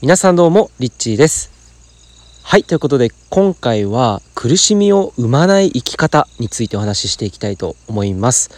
皆さんどうもリッチーですはいということで今回は苦しみを生まない生き方についてお話ししていきたいと思います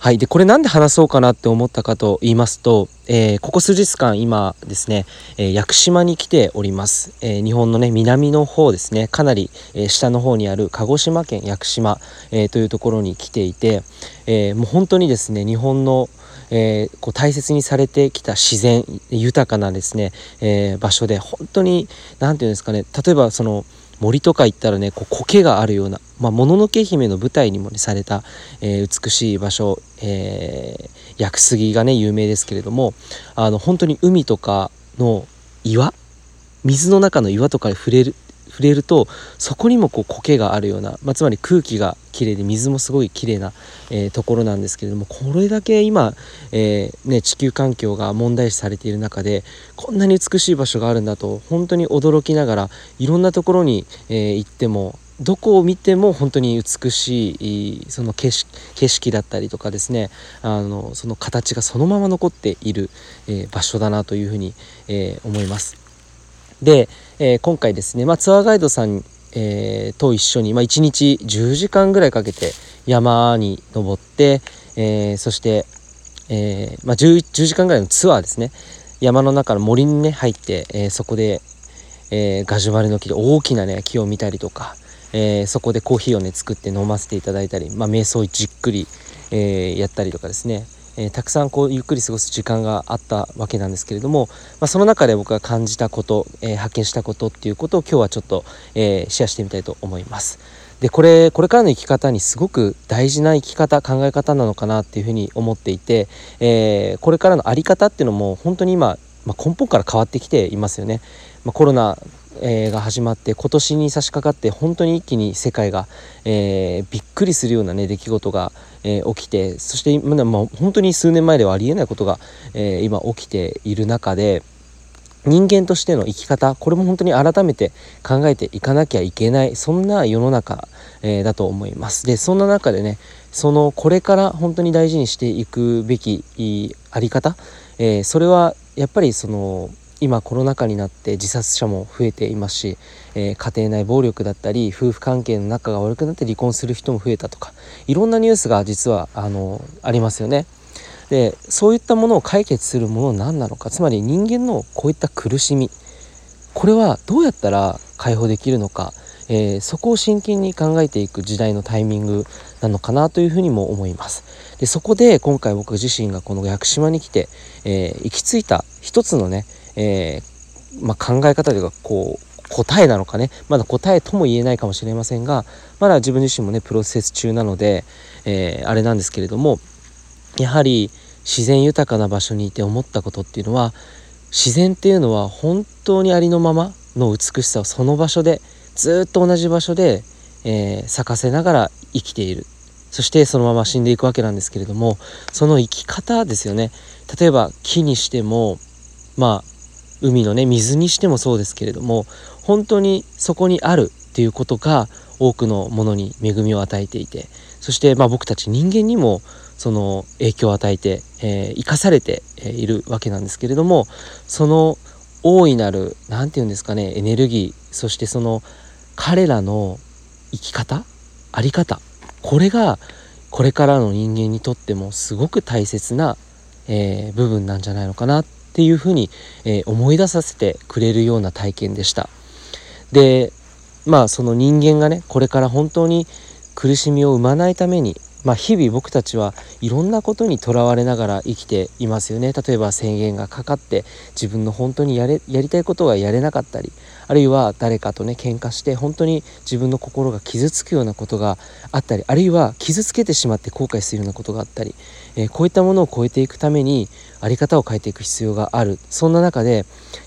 はい。で、これなんで話そうかなって思ったかと言いますと、えー、ここ数日間今ですね、えー、屋久島に来ております。えー、日本のね、南の方ですね、かなり、え下の方にある鹿児島県屋久島、えというところに来ていて、えもう本当にですね、日本のえー、こう大切にされてきた自然豊かなですね、えー、場所で本当に何て言うんですかね例えばその森とか行ったらねこう苔があるような「まあ、もののけ姫」の舞台にも、ね、された、えー、美しい場所、えー、屋久杉がね有名ですけれどもあの本当に海とかの岩水の中の岩とかに触れる触れるとそこにもこう苔があるような、まあ、つまり空気がきれいで水もすごいきれいな、えー、ところなんですけれどもこれだけ今、えー、ね、地球環境が問題視されている中でこんなに美しい場所があるんだと本当に驚きながらいろんなところに、え、行ってもどこを見ても本当に美しいその景色景色だったりとかですねあのその形がそのまま残っている、え場所だなというふうに、え思います。で、えー、今回ですね、まあ、ツアーガイドさん、えー、と一緒に、まあ、1日10時間ぐらいかけて山に登って、えー、そして、えまあ10、10, 時間ぐらいのツアーですね。山の中の森にね入って、え、そこで、え、ガジュマルの木で大きなね木を見たりとか、え、そこでコーヒーをね作って飲ませていただいたり、まあ、瞑想をじっくり、え、やったりとかですね。え、たくさんこうゆっくり過ごす時間があったわけなんですけれども、まあ、その中で僕が感じたこと、え、発見したことっていうことを今日はちょっと、え、シェアしてみたいと思います。でこれこれからの生き方にすごく大事な生き方考え方なのかなっていうふうに思っていて、えこれからの在り方っていうのも本当に今、まあ、根本から変わってきていますよね。まあ、コロナえ、が始まって今年に差し掛かって本当に一気に世界が、えー、びっくりするようなね出来事が、えー、起きてそして今、まあ、本当に数年前ではありえないことが、え今起きている中で人間としての生き方これも本当に改めて考えていかなきゃいけないそんな世の中、えーだと思います。でそんな中でねそのこれから本当に大事にしていくべきあり方、えそれはやっぱりその今コロナ禍になって自殺者も増えていますし、えー、家庭内暴力だったり夫婦関係の仲が悪くなって離婚する人も増えたとかいろんなニュースが実はあのありますよね。でそういったものを解決するもの何なのかつまり人間のこういった苦しみこれはどうやったら解放できるのか、えー、そこを真剣に考えていく時代のタイミングなのかなというふうにも思います。でそこで今回僕自身がこの屋久島に来て、えー、行き着いた一つのねえー、まあ、考え方というかこう答えなのかね。まだ答えとも言えないかもしれませんがまだ自分自身もねプロセス中なので、えー、あれなんですけれどもやはり自然豊かな場所にいて思ったことっていうのは自然っていうのは本当にありのままの美しさをその場所でずっと同じ場所で、えー、咲かせながら生きている。そしてそのまま死んでいくわけなんですけれどもその生き方ですよね。例えば木にしてもまあ海のね水にしてもそうですけれども本当にそこにあるっていうことが多くのものに恵みを与えていてそしてまあ僕たち人間にもその影響を与えて、えー、生かされているわけなんですけれどもその大いなる何て言うんですかねエネルギーそしてその彼らの生き方あり方これがこれからの人間にとってもすごく大切な、えー、部分なんじゃないのかなってっていうふうに、えー、思い出させてくれるような体験でした。でまあその人間がねこれから本当に苦しみを生まないためにまあ、日々僕たちはいろんなことにとらわれながら生きていますよね例えば宣言がかかって自分の本当にやれやりたいことがやれなかったりあるいは誰かとね喧嘩して本当に自分の心が傷つくようなことがあったりあるいは傷つけてしまって後悔するようなことがあったり、えー、こういったものを超えていくために在り方を変えていく必要があるそんな中で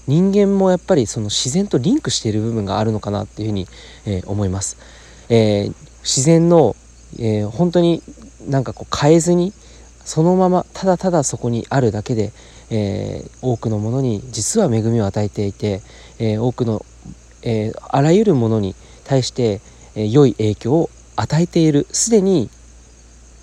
人間もやっぱりその自然とリンクしている部分があるのかなっていうふうに、えー、思います。えー、自然のえー、本当になんかこう変えずにそのままただただそこにあるだけで、えー、多くのものに実は恵みを与えていて、えー、多くの、えあらゆるものに対して、え良い影響を与えているすでに、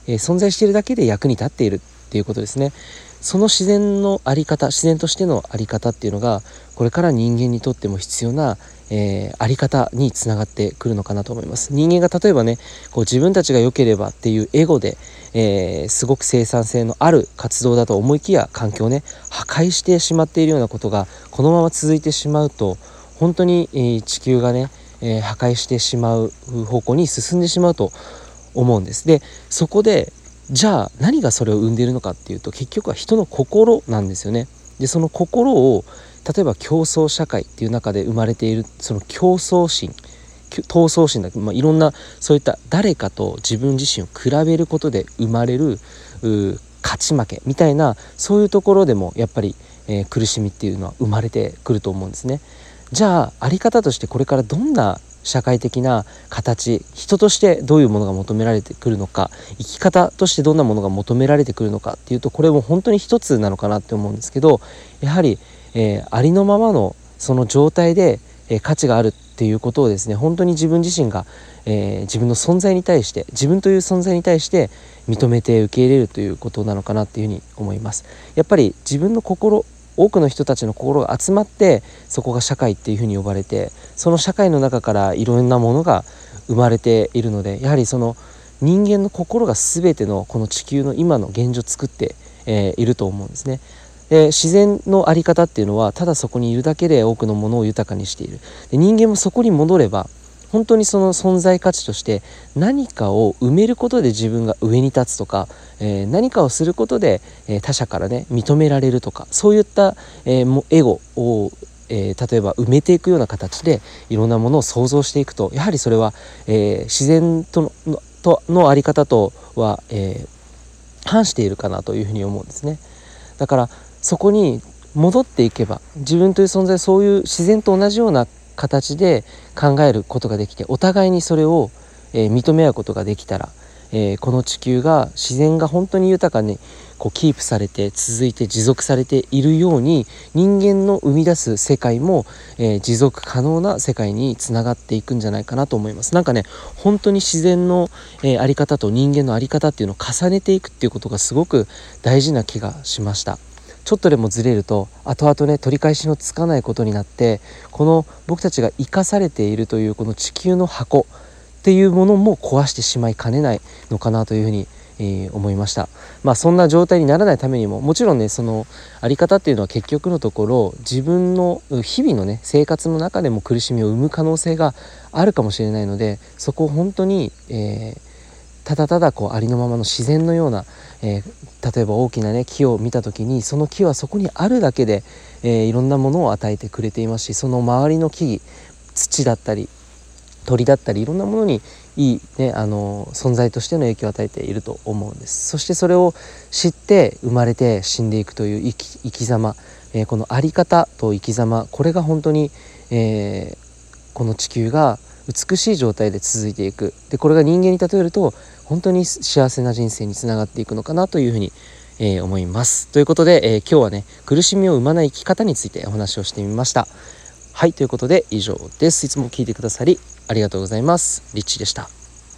え存在しているだけで役に立っているっていうことですね。その自然の在り方自然としての在り方っていうのがこれから人間にとっても必要な、えー、在り方につながってくるのかなと思います人間が例えばねこう自分たちが良ければっていうエゴで、えー、すごく生産性のある活動だと思いきや環境をね破壊してしまっているようなことがこのまま続いてしまうと本当に、地球がね、破壊してしまう方向に進んでしまうと思うんですでそこでじゃあ何がそれを生んでいるのかっていうと結局は人の心なんですよね。でその心を例えば競争社会っていう中で生まれているその競争心闘争心だけ、まあ、いろんなそういった誰かと自分自身を比べることで生まれる勝ち負けみたいなそういうところでもやっぱり、えー、苦しみっていうのは生まれてくると思うんですね。じゃああり方としてこれからどんな社会的な形人としてどういうものが求められてくるのか生き方としてどんなものが求められてくるのかっていうとこれも本当に一つなのかなって思うんですけどやはり、えー、ありのままのその状態で、えー、価値があるっていうことをですね本当に自分自身が、えー、自分の存在に対して自分という存在に対して認めて受け入れるということなのかなっていうふうに思います。やっぱり自分の心多くの人たちの心が集まってそこが社会っていうふうに呼ばれてその社会の中からいろんなものが生まれているのでやはりその人間の心が全てのこの地球の今の現状を作って、えー、いると思うんですね。で自然の在り方っていうのはただそこにいるだけで多くのものを豊かにしているで人間もそこに戻れば本当にその存在価値として何かを埋めることで自分が上に立つとか、えー、何かをすることで、えー、他者からね認められるとかそういった、えー、エゴを、え例えば埋めていくような形でいろんなものを想像していくとやはりそれは、え自然とのとの在り方とは、え反しているかなというふうに思うんですね。だからそこに戻っていけば自分という存在そういう自然と同じような形で考えることができてお互いにそれを、えー、認め合うことができたら、えー、この地球が自然が本当に豊かにこうキープされて続いて持続されているように人間の生み出す世界も、えー、持続可能な世界につながっていくんじゃないかなと思います。なんかね本当に自然の、えー、あり方と人間の在り方っていうのを重ねていくっていうことがすごく大事な気がしました。ちょっとでもずれると後々ね取り返しのつかないことになってこの僕たちが生かされているというこの地球の箱っていうものも壊してしまいかねないのかなというふうに、えー、思いました。まあそんな状態にならないためにももちろんねその在り方っていうのは結局のところ自分の日々のね生活の中でも苦しみを生む可能性があるかもしれないのでそこを本当に、えーただただこうありのままの自然のような、えー、例えば大きなね木を見た時にその木はそこにあるだけで、えー、いろんなものを与えてくれていますしその周りの木々土だったり鳥だったりいろんなものにいい、ね、あの存在としての影響を与えていると思うんです。そしてそれを知って生まれて死んでいくという生き生き様、えー、この在り方と生き様これが本当に、えー、この地球が美しい状態で続いていくでこれが人間に例えると本当に幸せな人生につながっていくのかなというふうに、えー、思います。ということで、えー、今日はね苦しみを生まない生き方についてお話をしてみました。はいということで以上です。いつも聞いてくださりありがとうございます。リッチでした。